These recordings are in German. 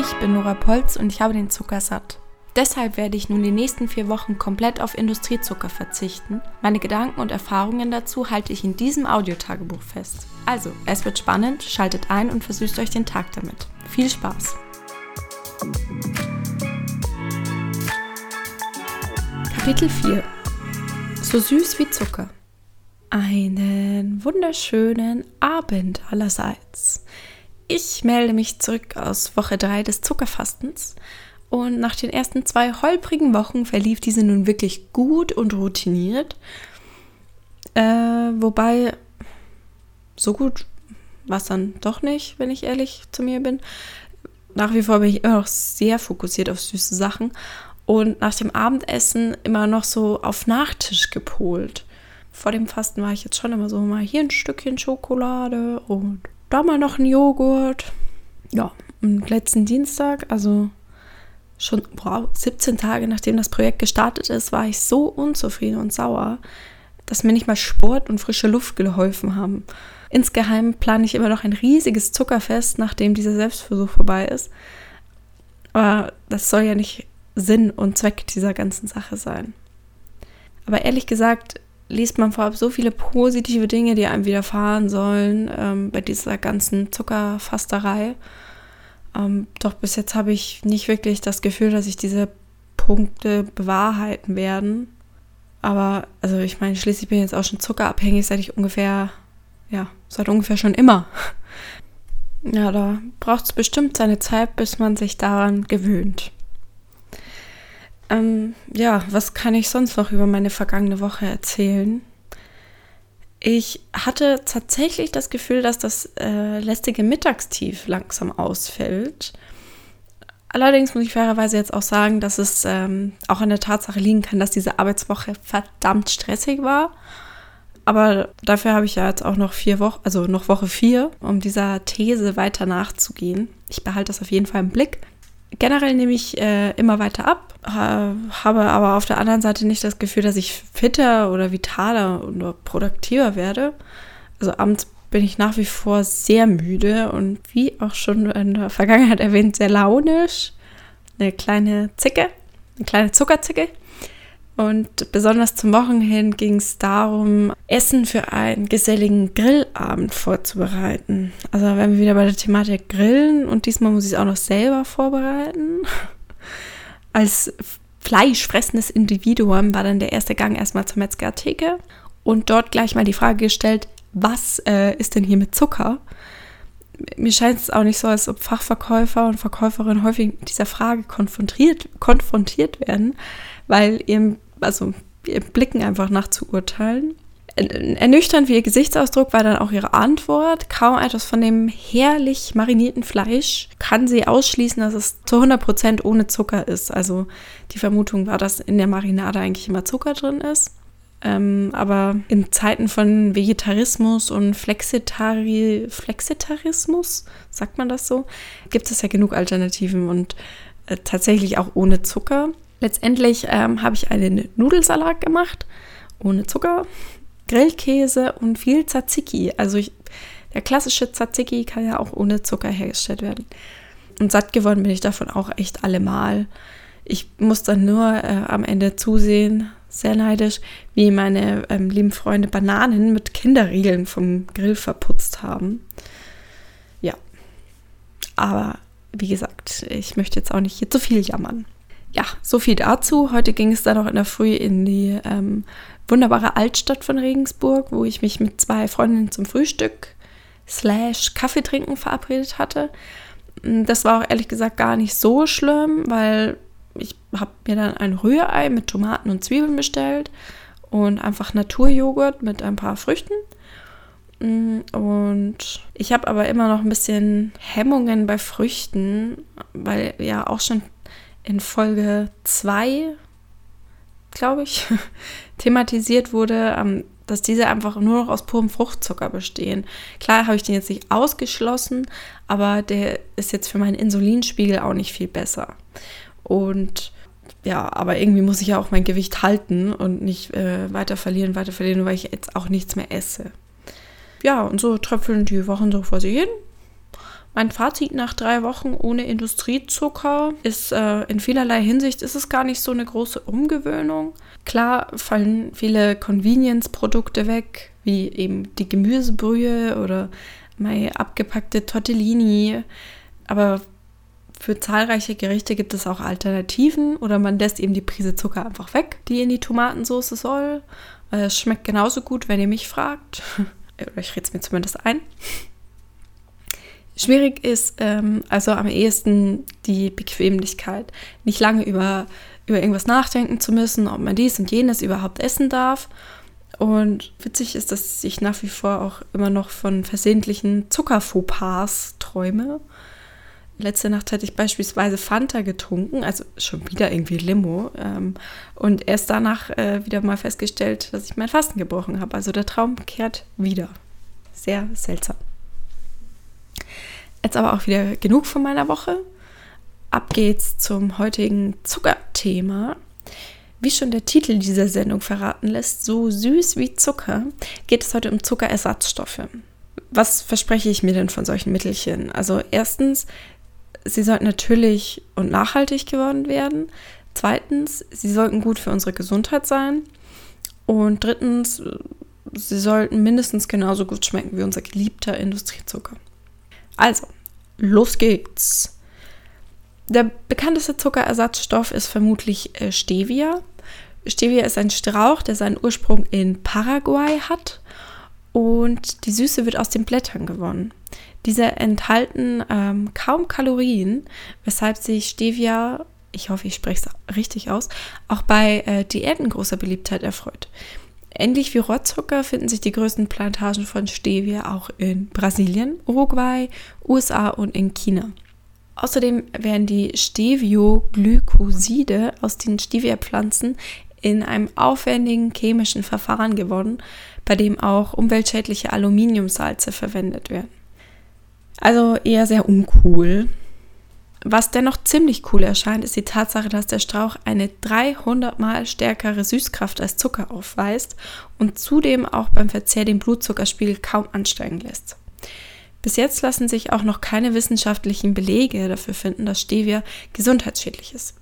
Ich bin Nora Polz und ich habe den Zucker satt. Deshalb werde ich nun die nächsten vier Wochen komplett auf Industriezucker verzichten. Meine Gedanken und Erfahrungen dazu halte ich in diesem Audiotagebuch fest. Also, es wird spannend, schaltet ein und versüßt euch den Tag damit. Viel Spaß! Kapitel 4 So süß wie Zucker. Einen wunderschönen Abend allerseits. Ich melde mich zurück aus Woche 3 des Zuckerfastens und nach den ersten zwei holprigen Wochen verlief diese nun wirklich gut und routiniert. Äh, wobei, so gut war es dann doch nicht, wenn ich ehrlich zu mir bin. Nach wie vor bin ich immer noch sehr fokussiert auf süße Sachen und nach dem Abendessen immer noch so auf Nachtisch gepolt. Vor dem Fasten war ich jetzt schon immer so mal hier ein Stückchen Schokolade und da mal noch ein Joghurt. Ja, und letzten Dienstag, also schon wow, 17 Tage nachdem das Projekt gestartet ist, war ich so unzufrieden und sauer, dass mir nicht mal Sport und frische Luft geholfen haben. Insgeheim plane ich immer noch ein riesiges Zuckerfest, nachdem dieser Selbstversuch vorbei ist. Aber das soll ja nicht Sinn und Zweck dieser ganzen Sache sein. Aber ehrlich gesagt, liest man vorab so viele positive Dinge, die einem widerfahren sollen ähm, bei dieser ganzen Zuckerfasterei. Ähm, doch bis jetzt habe ich nicht wirklich das Gefühl, dass sich diese Punkte bewahrheiten werden. Aber, also ich meine, schließlich bin ich jetzt auch schon zuckerabhängig, seit ich ungefähr, ja, seit ungefähr schon immer. Ja, da braucht es bestimmt seine Zeit, bis man sich daran gewöhnt. Ähm, ja, was kann ich sonst noch über meine vergangene Woche erzählen? Ich hatte tatsächlich das Gefühl, dass das äh, lästige Mittagstief langsam ausfällt. Allerdings muss ich fairerweise jetzt auch sagen, dass es ähm, auch an der Tatsache liegen kann, dass diese Arbeitswoche verdammt stressig war. Aber dafür habe ich ja jetzt auch noch vier Wochen, also noch Woche vier, um dieser These weiter nachzugehen. Ich behalte das auf jeden Fall im Blick. Generell nehme ich äh, immer weiter ab, habe aber auf der anderen Seite nicht das Gefühl, dass ich fitter oder vitaler oder produktiver werde. Also abends bin ich nach wie vor sehr müde und wie auch schon in der Vergangenheit erwähnt, sehr launisch. Eine kleine Zicke, eine kleine Zuckerzicke. Und besonders zum Wochenende ging es darum, Essen für einen geselligen Grillabend vorzubereiten. Also wenn wir wieder bei der Thematik Grillen und diesmal muss ich es auch noch selber vorbereiten. Als fleischfressendes Individuum war dann der erste Gang erstmal zur Metzgertheke und dort gleich mal die Frage gestellt, was äh, ist denn hier mit Zucker? Mir scheint es auch nicht so, als ob Fachverkäufer und Verkäuferinnen häufig mit dieser Frage konfrontiert, konfrontiert werden, weil ihr also Blicken einfach nach zu urteilen. Ernüchternd wie ihr Gesichtsausdruck war dann auch ihre Antwort. Kaum etwas von dem herrlich marinierten Fleisch kann sie ausschließen, dass es zu 100% ohne Zucker ist. Also die Vermutung war, dass in der Marinade eigentlich immer Zucker drin ist. Ähm, aber in Zeiten von Vegetarismus und Flexitari Flexitarismus, sagt man das so, gibt es ja genug Alternativen und äh, tatsächlich auch ohne Zucker. Letztendlich ähm, habe ich einen Nudelsalat gemacht, ohne Zucker, Grillkäse und viel Tzatziki. Also ich, der klassische Tzatziki kann ja auch ohne Zucker hergestellt werden. Und satt geworden bin ich davon auch echt allemal. Ich muss dann nur äh, am Ende zusehen, sehr neidisch, wie meine ähm, lieben Freunde Bananen mit Kinderriegeln vom Grill verputzt haben. Ja. Aber wie gesagt, ich möchte jetzt auch nicht hier zu viel jammern ja, so viel dazu. Heute ging es dann auch in der Früh in die ähm, wunderbare Altstadt von Regensburg, wo ich mich mit zwei Freundinnen zum Frühstück slash Kaffee trinken verabredet hatte. Mm, das war auch ehrlich gesagt gar nicht so schlimm, weil ich habe mir dann ein Rührei mit Tomaten und Zwiebeln bestellt und einfach Naturjoghurt mit ein paar Früchten. Mm, und ich habe aber immer noch ein bisschen Hemmungen bei Früchten, weil ja auch schon in Folge 2, glaube ich, thematisiert wurde, ähm, dass diese einfach nur noch aus purem Fruchtzucker bestehen. Klar habe ich den jetzt nicht ausgeschlossen, aber der ist jetzt für meinen Insulinspiegel auch nicht viel besser. Und ja, aber irgendwie muss ich ja auch mein Gewicht halten und nicht äh, weiter verlieren, weiter verlieren, weil ich jetzt auch nichts mehr esse. Ja, und so tröpfeln die Wochen so vor sich hin. Mein Fazit nach drei Wochen ohne Industriezucker ist äh, in vielerlei Hinsicht ist es gar nicht so eine große Umgewöhnung. Klar fallen viele Convenience-Produkte weg, wie eben die Gemüsebrühe oder meine abgepackte Tortellini. Aber für zahlreiche Gerichte gibt es auch Alternativen oder man lässt eben die Prise Zucker einfach weg, die in die Tomatensauce soll. Es schmeckt genauso gut, wenn ihr mich fragt. Oder ich rede es mir zumindest ein. Schwierig ist ähm, also am ehesten die Bequemlichkeit. Nicht lange über, über irgendwas nachdenken zu müssen, ob man dies und jenes überhaupt essen darf. Und witzig ist, dass ich nach wie vor auch immer noch von versehentlichen Zuckerfauxpas träume. Letzte Nacht hatte ich beispielsweise Fanta getrunken, also schon wieder irgendwie Limo. Ähm, und erst danach äh, wieder mal festgestellt, dass ich mein Fasten gebrochen habe. Also der Traum kehrt wieder. Sehr seltsam. Jetzt aber auch wieder genug von meiner Woche. Ab geht's zum heutigen Zuckerthema. Wie schon der Titel dieser Sendung verraten lässt, so süß wie Zucker, geht es heute um Zuckerersatzstoffe. Was verspreche ich mir denn von solchen Mittelchen? Also erstens sie sollten natürlich und nachhaltig geworden werden. Zweitens, sie sollten gut für unsere Gesundheit sein. Und drittens, sie sollten mindestens genauso gut schmecken wie unser geliebter Industriezucker. Also, los geht's. Der bekannteste Zuckerersatzstoff ist vermutlich äh, Stevia. Stevia ist ein Strauch, der seinen Ursprung in Paraguay hat und die Süße wird aus den Blättern gewonnen. Diese enthalten ähm, kaum Kalorien, weshalb sich Stevia, ich hoffe, ich spreche es richtig aus, auch bei äh, Diäten großer Beliebtheit erfreut. Ähnlich wie Rohrzucker finden sich die größten Plantagen von Stevia auch in Brasilien, Uruguay, USA und in China. Außerdem werden die Stevioglykoside aus den Stevia-Pflanzen in einem aufwendigen chemischen Verfahren gewonnen, bei dem auch umweltschädliche Aluminiumsalze verwendet werden. Also eher sehr uncool. Was dennoch ziemlich cool erscheint, ist die Tatsache, dass der Strauch eine 300 mal stärkere Süßkraft als Zucker aufweist und zudem auch beim Verzehr den Blutzuckerspiegel kaum ansteigen lässt. Bis jetzt lassen sich auch noch keine wissenschaftlichen Belege dafür finden, dass Stevia gesundheitsschädlich ist.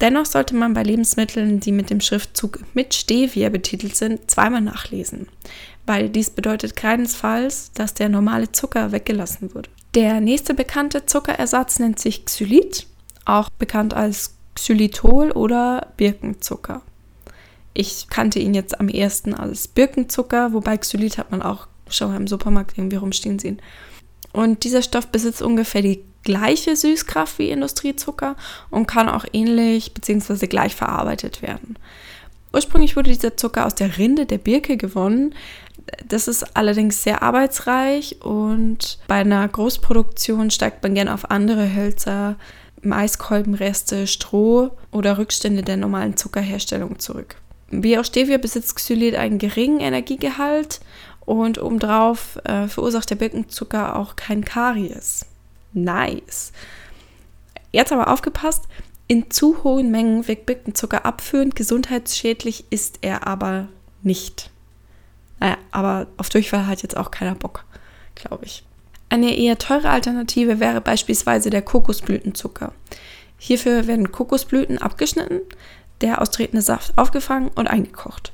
Dennoch sollte man bei Lebensmitteln, die mit dem Schriftzug mit Stevia betitelt sind, zweimal nachlesen, weil dies bedeutet keinesfalls, dass der normale Zucker weggelassen wurde. Der nächste bekannte Zuckerersatz nennt sich Xylit, auch bekannt als Xylitol oder Birkenzucker. Ich kannte ihn jetzt am ersten als Birkenzucker, wobei Xylit hat man auch schon im Supermarkt irgendwie rumstehen sehen. Und dieser Stoff besitzt ungefähr die gleiche Süßkraft wie Industriezucker und kann auch ähnlich bzw. gleich verarbeitet werden. Ursprünglich wurde dieser Zucker aus der Rinde der Birke gewonnen. Das ist allerdings sehr arbeitsreich und bei einer Großproduktion steigt man gerne auf andere Hölzer, Maiskolbenreste, Stroh oder Rückstände der normalen Zuckerherstellung zurück. Wie auch Stevia besitzt Xylit einen geringen Energiegehalt und obendrauf äh, verursacht der Birkenzucker auch kein Karies. Nice. Jetzt aber aufgepasst, in zu hohen Mengen wirkt Birkenzucker abführend, gesundheitsschädlich ist er aber nicht. Naja, aber auf Durchfall hat jetzt auch keiner Bock, glaube ich. Eine eher teure Alternative wäre beispielsweise der Kokosblütenzucker. Hierfür werden Kokosblüten abgeschnitten, der austretende Saft aufgefangen und eingekocht.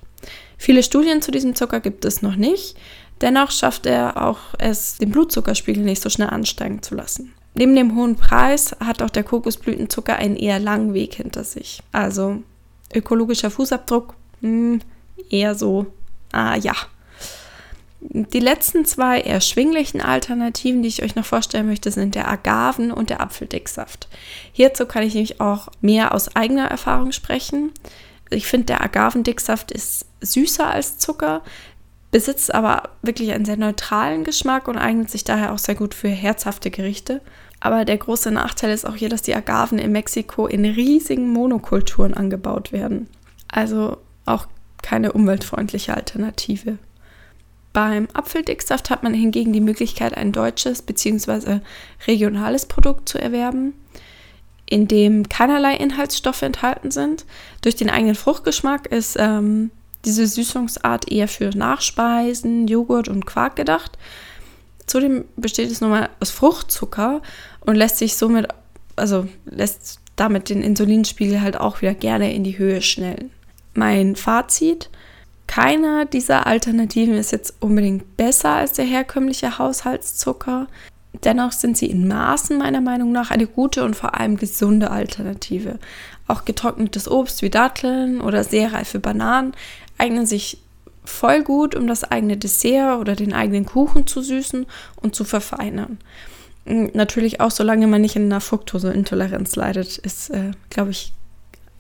Viele Studien zu diesem Zucker gibt es noch nicht, dennoch schafft er auch es, den Blutzuckerspiegel nicht so schnell ansteigen zu lassen. Neben dem hohen Preis hat auch der Kokosblütenzucker einen eher langen Weg hinter sich. Also ökologischer Fußabdruck, mh, hm, eher so, ah ja. Die letzten zwei erschwinglichen Alternativen, die ich euch noch vorstellen möchte, sind der Agaven- und der Apfeldicksaft. Hierzu kann ich nämlich auch mehr aus eigener Erfahrung sprechen. Ich finde, der Agavendicksaft ist süßer als Zucker, besitzt aber wirklich einen sehr neutralen Geschmack und eignet sich daher auch sehr gut für herzhafte Gerichte. Aber der große Nachteil ist auch hier, dass die Agaven in Mexiko in riesigen Monokulturen angebaut werden. Also auch keine umweltfreundliche Alternative. Beim Apfeldicksaft hat man hingegen die Möglichkeit, ein deutsches bzw. regionales Produkt zu erwerben in dem keinerlei Inhaltsstoffe enthalten sind. Durch den eigenen Fruchtgeschmack ist ähm, diese Süßungsart eher für Nachspeisen, Joghurt und Quark gedacht. Zudem besteht es nun mal aus Fruchtzucker und lässt sich somit, also lässt damit den Insulinspiegel halt auch wieder gerne in die Höhe schnellen. Mein Fazit, keiner dieser Alternativen ist jetzt unbedingt besser als der herkömmliche Haushaltszucker. Dennoch sind sie in Maßen meiner Meinung nach eine gute und vor allem gesunde Alternative. Auch getrocknetes Obst wie Datteln oder sehr reife Bananen eignen sich voll gut, um das eigene Dessert oder den eigenen Kuchen zu süßen und zu verfeinern. Hm, natürlich auch, solange man nicht in einer Fructoseintoleranz leidet, ist, äh, glaube ich,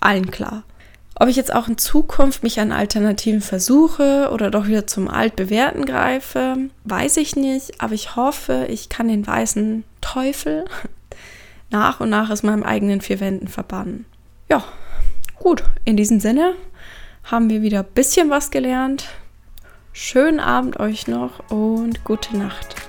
allen klar. Ob ich jetzt auch in Zukunft mich an Alternativen versuche oder doch wieder zum Altbewährten greife, weiß ich nicht, aber ich hoffe, ich kann den weißen Teufel nach und nach aus meinem eigenen vier Wänden verbannen. Ja, gut, in diesem Sinne haben wir wieder ein bisschen was gelernt. Schönen Abend euch noch und gute Nacht.